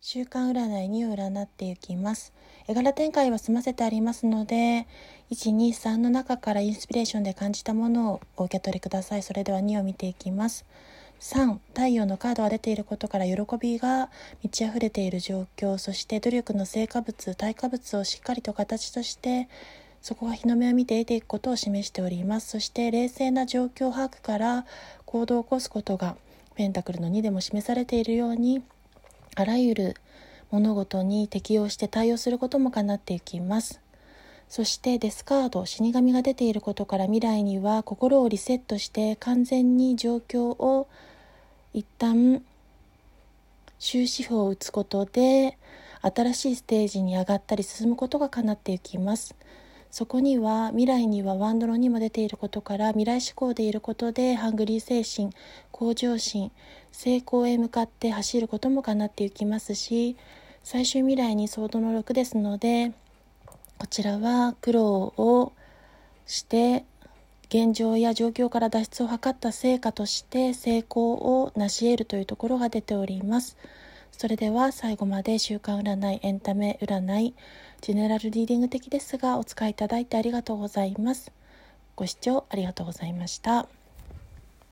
週間占い2を占っていきます。絵柄展開は済ませてありますので123の中からインスピレーションで感じたものをお受け取りください。それでは2を見ていきます。3太陽のカードが出ていることから喜びが満ち溢れている状況そして努力の成果物対価物をしっかりと形としてそこが日の目を見て得ていくことを示しております。そして冷静な状況把握から行動を起こすことがペンタクルの2でも示されているようにあらゆる物事に適応して対応することも叶っていきます。そしてデスカード死神が出ていることから未来には心をリセットして完全に状況を一旦終止符を打つことで新しいステージに上がったり進むことが叶っていきます。そこには未来にはワンドロにも出ていることから未来志向でいることでハングリー精神向上心成功へ向かって走ることも叶っていきますし最終未来にソードの6ですのでこちらは苦労をして現状や状況から脱出を図った成果として成功を成し得るというところが出ております。それでは最後まで週間占いエンタメ占いジェネラルリーディング的ですがお使いいただいてありがとうございます。ご視聴ありがとうございました。